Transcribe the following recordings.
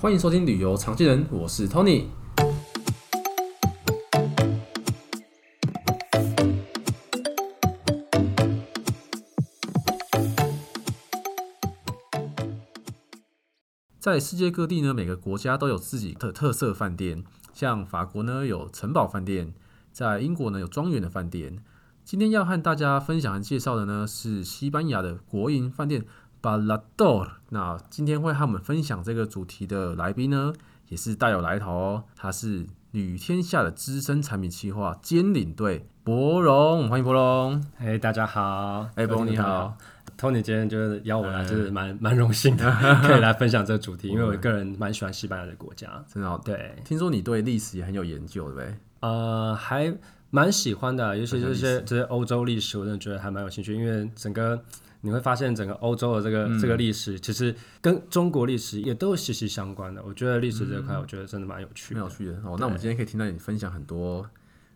欢迎收听旅游常见人，我是 Tony。在世界各地呢，每个国家都有自己的特色饭店，像法国呢有城堡饭店，在英国呢有庄园的饭店。今天要和大家分享和介绍的呢是西班牙的国营饭店。Parador，那今天会和我们分享这个主题的来宾呢，也是大有来头哦。他是旅天下的资深产品企划兼领队博荣，欢迎博荣。哎，大家好。哎，博荣你好。Tony 今天就是邀我来，就是蛮蛮荣幸的，可以来分享这个主题，因为我个人蛮喜欢西班牙的国家。真的哦？对。听说你对历史也很有研究，对不对？呃，还蛮喜欢的，尤其这些这些欧洲历史，我真的觉得还蛮有兴趣，因为整个。你会发现整个欧洲的这个、嗯、这个历史，其实跟中国历史也都息息相关的。我觉得历史这块，我觉得真的蛮有趣的。蛮有趣的哦。那我们今天可以听到你分享很多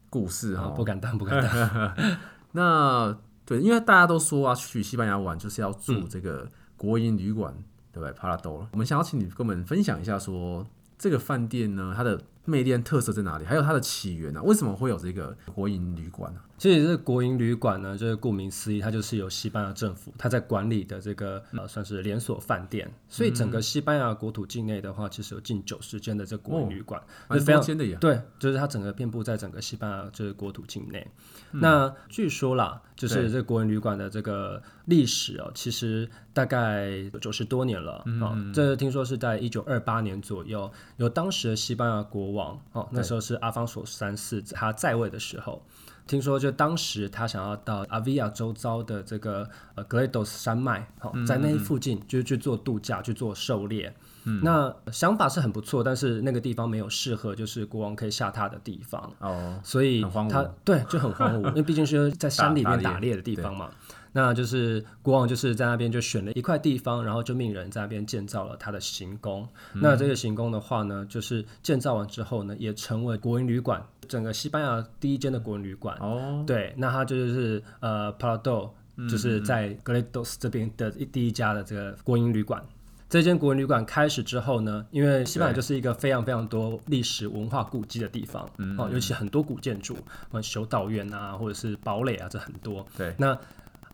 故事哈、哦。不敢当，不敢当。那对，因为大家都说啊，去西班牙玩就是要住这个国营旅馆，嗯、对不对？Parador。我们想要请你跟我们分享一下说，说这个饭店呢，它的魅力特色在哪里？还有它的起源呢、啊？为什么会有这个国营旅馆呢、啊？其实这个国营旅馆呢，就是顾名思义，它就是由西班牙政府它在管理的这个呃，算是连锁饭店。所以整个西班牙国土境内的话，其实有近九十间的这个国营旅馆，蛮、哦、多间的呀。对，就是它整个遍布在整个西班牙这个国土境内。嗯、那据说啦，就是这个国营旅馆的这个历史哦，其实大概九十多年了。嗯、哦，这听说是在一九二八年左右，有当时的西班牙国王哦，那时候是阿方索三世他在位的时候。听说，就当时他想要到阿维亚周遭的这个呃格雷多斯山脉，好、嗯，在那附近就是去做度假、去做狩猎。嗯，那想法是很不错，但是那个地方没有适合就是国王可以下榻的地方。哦，所以他对就很荒芜，因为毕竟是在山里面打猎的地方嘛。那就是国王就是在那边就选了一块地方，然后就命人在那边建造了他的行宫。嗯、那这个行宫的话呢，就是建造完之后呢，也成为国营旅馆，整个西班牙第一间的国营旅馆。哦，对，那它就是呃，Parador，就是在格雷多斯这边的第一家的这个国营旅馆。这间国营旅馆开始之后呢，因为西班牙就是一个非常非常多历史文化古迹的地方，哦，尤其很多古建筑，什么修道院啊，或者是堡垒啊，这很多。对，那。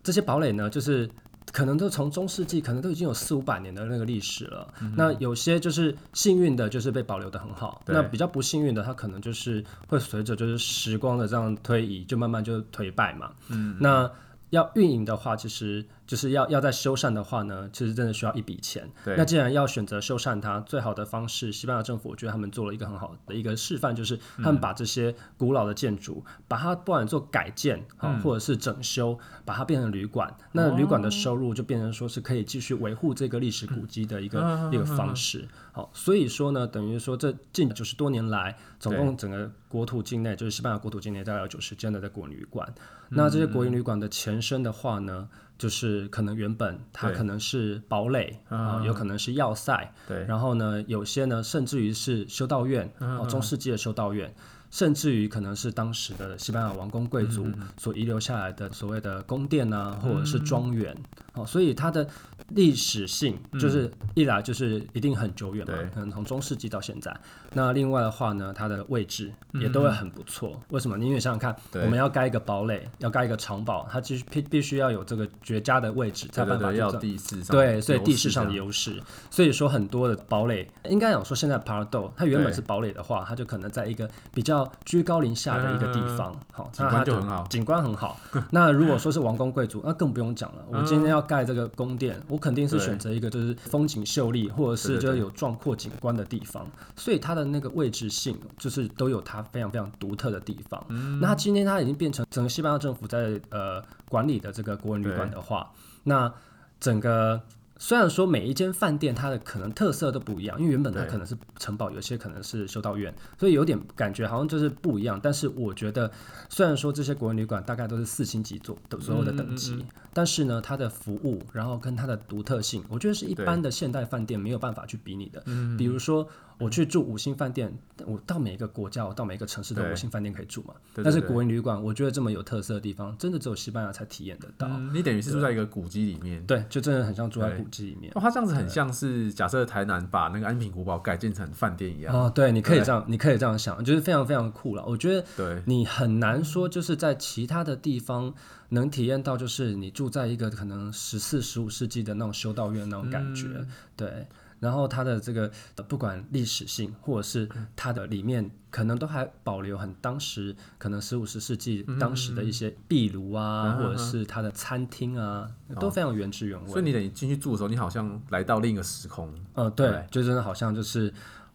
这些堡垒呢，就是可能都从中世纪，可能都已经有四五百年的那个历史了。嗯、那有些就是幸运的，就是被保留的很好。那比较不幸运的，它可能就是会随着就是时光的这样推移，就慢慢就颓败嘛。嗯，那。要运营的话，其实就是要要在修缮的话呢，其实真的需要一笔钱。对。那既然要选择修缮它，最好的方式，西班牙政府我觉得他们做了一个很好的一个示范，就是他们把这些古老的建筑，嗯、把它不管做改建啊，嗯、或者是整修，把它变成旅馆。嗯、那旅馆的收入就变成说是可以继续维护这个历史古迹的一个、嗯、一个方式。好，所以说呢，等于说这近九十多年来，总共整个国土境内，就是西班牙国土境内，大概有九十间的在国营旅馆。嗯、那这些国营旅馆的前身的话呢，就是可能原本它可能是堡垒啊，有可能是要塞。对。然后呢，有些呢，甚至于是修道院，哦，中世纪的修道院。甚至于可能是当时的西班牙王公贵族所遗留下来的所谓的宫殿啊，或者是庄园，哦，所以它的历史性就是一来就是一定很久远嘛，可能从中世纪到现在。那另外的话呢，它的位置也都会很不错。为什么？因为想想看，我们要盖一个堡垒，要盖一个城堡，它其实必必须要有这个绝佳的位置，才办法要地势上对，所以地势上的优势。所以说很多的堡垒，应该讲说现在 Parador 它原本是堡垒的话，它就可能在一个比较。居高临下的一个地方，好，景观就很好，景观很好。那如果说是王公贵族，那更不用讲了。我今天要盖这个宫殿，我肯定是选择一个就是风景秀丽，或者是就是有壮阔景观的地方。所以它的那个位置性，就是都有它非常非常独特的地方。那今天它已经变成整个西班牙政府在呃管理的这个国营旅馆的话，那整个。虽然说每一间饭店它的可能特色都不一样，因为原本它可能是城堡，有些可能是修道院，所以有点感觉好像就是不一样。但是我觉得，虽然说这些国人旅馆大概都是四星级左的所有的等级，但是呢，它的服务，然后跟它的独特性，我觉得是一般的现代饭店没有办法去比拟的。比如说。我去住五星饭店，我到每一个国家，我到每一个城市都有五星饭店可以住嘛。对对对，但是国营旅馆，我觉得这么有特色的地方，真的只有西班牙才体验得到。嗯、你等于是住在一个古迹里面，对，就真的很像住在古迹里面。哦，它这样子很像是假设台南把那个安平古堡改建成饭店一样。哦，对，你可以这样，你可以这样想，就是非常非常酷了。我觉得，对，你很难说就是在其他的地方能体验到，就是你住在一个可能十四、十五世纪的那种修道院那种感觉，嗯、对。然后它的这个不管历史性，或者是它的里面，可能都还保留很当时可能十五、十世纪当时的一些壁炉啊，或者是它的餐厅啊，都非常原汁原味。所以你等于进去住的时候，你好像来到另一个时空。呃，对，就真的好像就是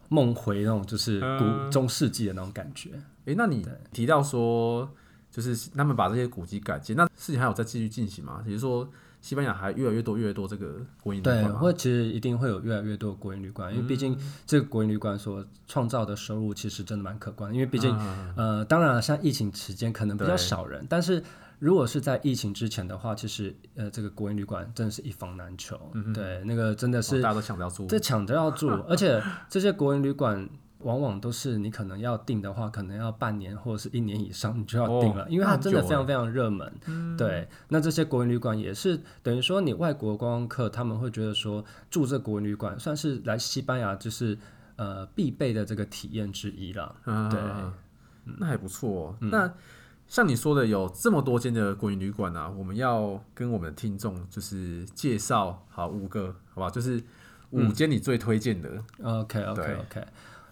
梦回那种就是古中世纪的那种感觉。诶，那你提到说，就是他们把这些古迹改建，那事情还有再继续进行吗？也就是说。西班牙还越来越多越来越多这个国营旅馆，对，或其实一定会有越来越多国营旅馆，因为毕竟这个国营旅馆所创造的收入其实真的蛮可观。因为毕竟，嗯、呃，当然了，像疫情期间可能比较少人，但是如果是在疫情之前的话，其实呃，这个国营旅馆真的是一房难求。嗯、对，那个真的是大家都抢着要住，这抢着要住，而且这些国营旅馆。往往都是你可能要订的话，可能要半年或者是一年以上，你就要订了，哦、因为它真的非常非常热门。嗯、对，那这些国营旅馆也是等于说，你外国观光客他们会觉得说，住这国营旅馆算是来西班牙就是呃必备的这个体验之一了。啊、对，那还不错、哦。嗯、那像你说的，有这么多间的国营旅馆啊，我们要跟我们的听众就是介绍好五个，好吧？就是五间你最推荐的。嗯、OK OK OK。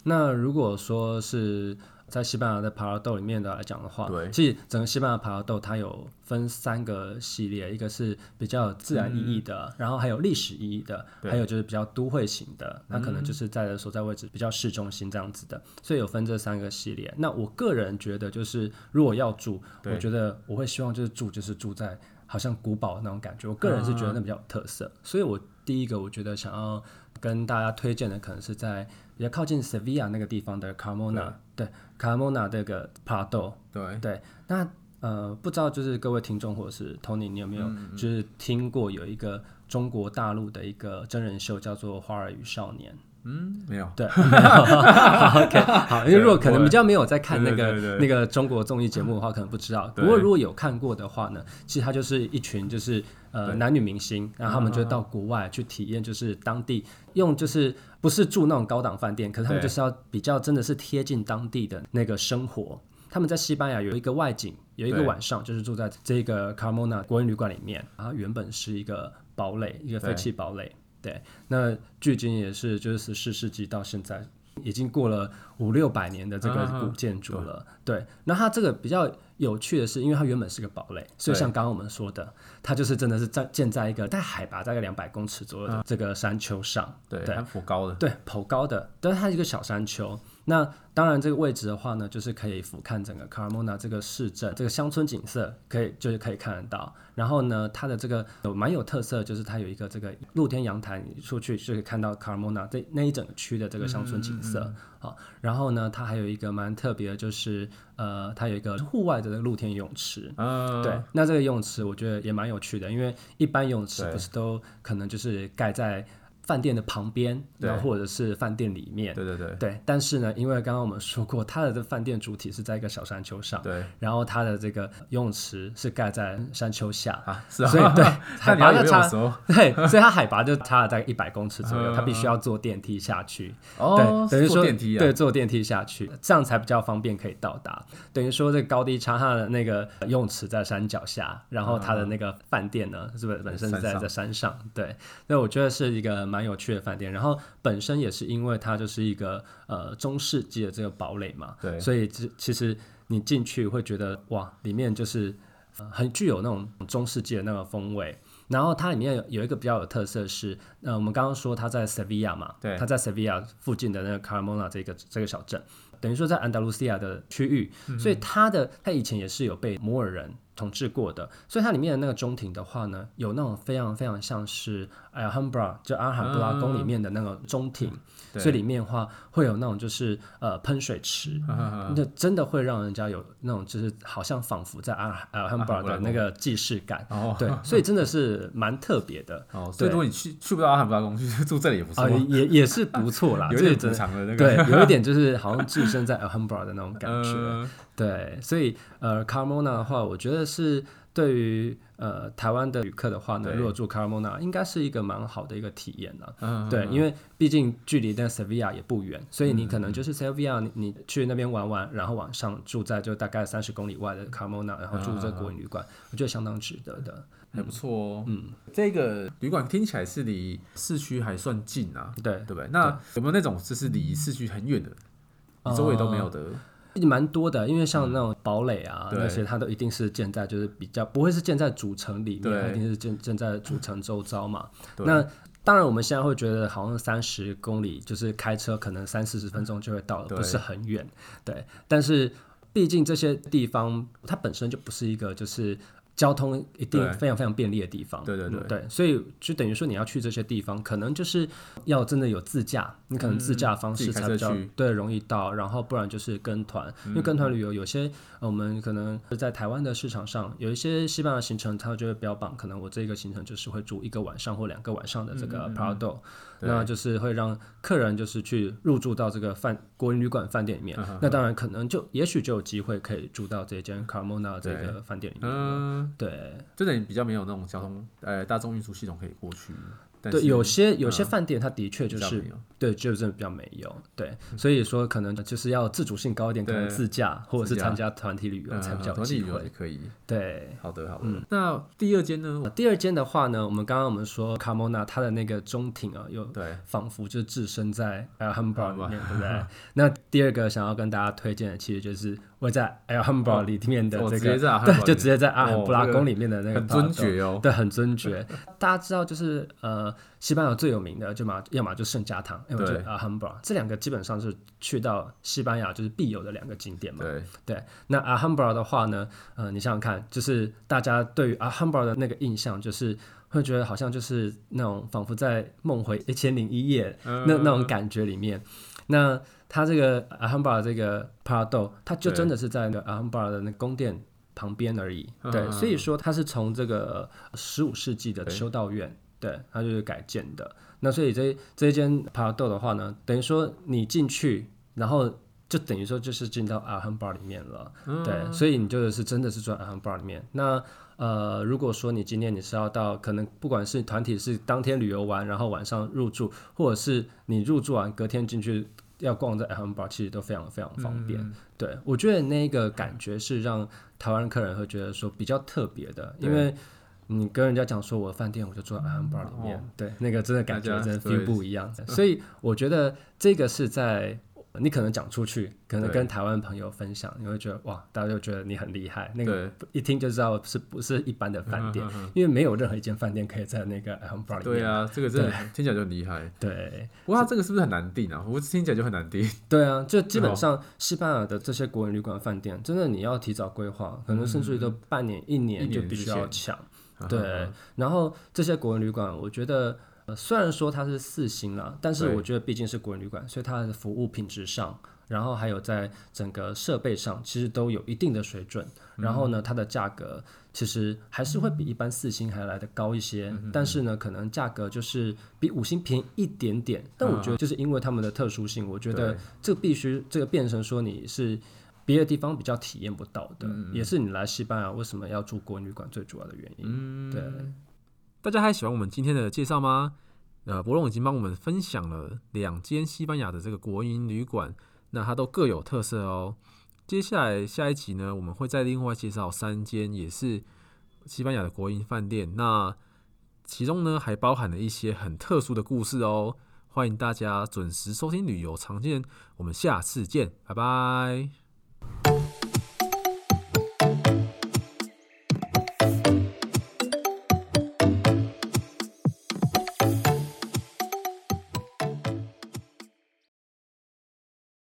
那如果说是在西班牙的帕拉豆里面的来讲的话，对，其实整个西班牙帕拉豆它有分三个系列，一个是比较有自然意义的，嗯、然后还有历史意义的，还有就是比较都会型的，那可能就是在的所在位置比较市中心这样子的，所以有分这三个系列。那我个人觉得，就是如果要住，我觉得我会希望就是住就是住在好像古堡那种感觉，我个人是觉得那比较有特色，嗯、所以我第一个我觉得想要跟大家推荐的可能是在。比较靠近 Sevilla 那个地方的 Carmona，对，对，Carmona 这个 Prado，对对。那呃，不知道就是各位听众或者是 Tony，你有没有就是听过有一个中国大陆的一个真人秀叫做《花儿与少年》？嗯，没有，对。好，OK，好，因为如果可能比较没有在看那个那个中国综艺节目的话，可能不知道。不过如果有看过的话呢，其实他就是一群就是呃男女明星，然后他们就到国外去体验，就是当地用就是不是住那种高档饭店，可是他们就是要比较真的是贴近当地的那个生活。他们在西班牙有一个外景，有一个晚上就是住在这个 Carmona 国营旅馆里面，然后原本是一个堡垒，一个废弃堡垒。对，那距今也是就是十四世纪到现在，已经过了五六百年的这个古建筑了。啊、对，那它这个比较有趣的是，因为它原本是个堡垒，所以像刚刚我们说的，它就是真的是在建在一个在海拔大概两百公尺左右的这个山丘上。对，很，颇高的。对，颇高的，但是它是一个小山丘。那当然，这个位置的话呢，就是可以俯瞰整个卡尔莫纳这个市镇，这个乡村景色，可以就是可以看得到。然后呢，它的这个有蛮有特色，就是它有一个这个露天阳台，你出去就可以看到卡尔莫纳这那一整区的这个乡村景色。嗯嗯嗯好，然后呢，它还有一个蛮特别的，就是呃，它有一个户外的这个露天泳池。嗯，对，那这个泳池我觉得也蛮有趣的，因为一般泳池不是都可能就是盖在。饭店的旁边，然后或者是饭店里面，对对对，对。但是呢，因为刚刚我们说过，它的这饭店主体是在一个小山丘上，对。然后它的这个游泳池是盖在山丘下啊，是啊。所以对，海拔就差，对，所以它海拔就差了大概一百公尺左右，它必须要坐电梯下去。哦，对，等于说电梯，对，坐电梯下去，这样才比较方便可以到达。等于说这个高低差，它的那个游泳池在山脚下，然后它的那个饭店呢，是不是本身是在在山上？对，那我觉得是一个。蛮有趣的饭店，然后本身也是因为它就是一个呃中世纪的这个堡垒嘛，对，所以其其实你进去会觉得哇，里面就是、呃、很具有那种中世纪的那个风味。然后它里面有，有一个比较有特色是，呃，我们刚刚说它在 Sevilla 嘛，对，它在 Sevilla 附近的那个 Carmona 这个这个小镇，等于说在安达卢西亚的区域，嗯、所以它的它以前也是有被摩尔人统治过的，所以它里面的那个中庭的话呢，有那种非常非常像是 Alhambra 就阿罕布拉宫里面的那个中庭，所以里面的话会有那种就是呃喷水池，那、真的会让人家有那种就是好像仿佛在阿 Alhambra 的那个既视感。哦，对，所以真的是蛮特别的。哦，所以如果你去去不到阿罕布拉宫，去住这里也不错。也也是不错啦，有点补偿的那个。对，有一点就是好像置身在 Alhambra 的那种感觉。对，所以呃，Carmona 的话，我觉得是。对于呃台湾的旅客的话呢，如果住卡尔莫纳，应该是一个蛮好的一个体验了、啊。对，因为毕竟距离那 Sevilla 也不远，所以你可能就是 Sevilla，你你去那边玩玩，然后晚上住在就大概三十公里外的卡尔莫纳，然后住这个国营旅馆，我觉得相当值得的，还不错哦。嗯，这个旅馆听起来是离市区还算近啊，对。对不对？那有没有那种就是离市区很远的，周围都没有的？蛮多的，因为像那种堡垒啊、嗯、那些，它都一定是建在就是比较不会是建在主城里面，对一定是建建在主城周遭嘛。那当然我们现在会觉得好像三十公里就是开车可能三四十分钟就会到了，不是很远。对，但是毕竟这些地方它本身就不是一个就是。交通一定非常非常便利的地方，对对对，对，所以就等于说你要去这些地方，可能就是要真的有自驾，你可能自驾方式才比较对容易到，然后不然就是跟团，因为跟团旅游有些我们可能在台湾的市场上有一些西班牙行程，它就会标榜可能我这个行程就是会住一个晚上或两个晚上的这个 Prado，那就是会让客人就是去入住到这个饭国营旅馆饭店里面，那当然可能就也许就有机会可以住到这间 Carmona 这个饭店里面。对，真的比较没有那种交通，呃，大众运输系统可以过去。对，有些有些饭店它的确就是，对，就是比较没有。对，所以说可能就是要自主性高一点，可能自驾或者是参加团体旅游才比较有机会。可以。对，好的好的。那第二间呢？第二间的话呢，我们刚刚我们说卡莫纳它的那个中庭啊，又对，仿佛就置身在 Alhambra 里面，对不对？那第二个想要跟大家推荐的，其实就是。会在 Alhambra 里面的这个，对，就直接在阿罕布拉宫里面的那个，很尊爵哦，对，很尊爵。大家知道，就是呃，西班牙最有名的就嘛，要么就圣家堂，要么就 Alhambra，这两个基本上是去到西班牙就是必有的两个景点嘛。对，对。那 Alhambra 的话呢，呃，你想想看，就是大家对于 Alhambra 的那个印象，就是会觉得好像就是那种仿佛在梦回一千零一夜那那种感觉里面，那。它这个 Alhambra 这个帕拉豆它就真的是在那 Alhambra 的那宫殿旁边而已。对，对，所以说它是从这个十五世纪的修道院，对，对，它就是改建的。那所以这这一间帕拉豆的话呢，等于说你进去，然后就等于说就是进到 Alhambra 里面了。嗯、对，所以你就是真的是住在 Alhambra 里面。那呃，如果说你今天你是要到，可能不管是团体是当天旅游完，然后晚上入住，或者是你入住完隔天进去。要逛在 Alhambra 其实都非常非常方便。嗯、对，我觉得那个感觉是让台湾客人会觉得说比较特别的，因为你跟人家讲说我的饭店我就住在 Alhambra 里面，哦、对，那个真的感觉真的 feel 不一样。所以我觉得这个是在。你可能讲出去，可能跟台湾朋友分享，你会觉得哇，大家就觉得你很厉害。那个一听就知道是不是一般的饭店，因为没有任何一间饭店可以在那个 Alhambra 里面。对啊，这个真的听起来就很厉害。对，哇，这个是不是很难订啊？我听起来就很难订。对啊，就基本上西班牙的这些国营旅馆饭店，真的你要提早规划，可能甚至于都半年、一年就必须要抢。对，然后这些国营旅馆，我觉得。呃，虽然说它是四星了，但是我觉得毕竟是国营旅馆，所以它的服务品质上，然后还有在整个设备上，其实都有一定的水准。嗯、然后呢，它的价格其实还是会比一般四星还来得高一些，嗯、但是呢，可能价格就是比五星便宜一点点。嗯、但我觉得就是因为他们的特殊性，嗯、我觉得这个必须这个变成说你是别的地方比较体验不到的，嗯、也是你来西班牙为什么要住国营旅馆最主要的原因。嗯、对。大家还喜欢我们今天的介绍吗？呃，伯龙已经帮我们分享了两间西班牙的这个国营旅馆，那它都各有特色哦。接下来下一集呢，我们会再另外介绍三间也是西班牙的国营饭店，那其中呢还包含了一些很特殊的故事哦。欢迎大家准时收听旅游常见，我们下次见，拜拜。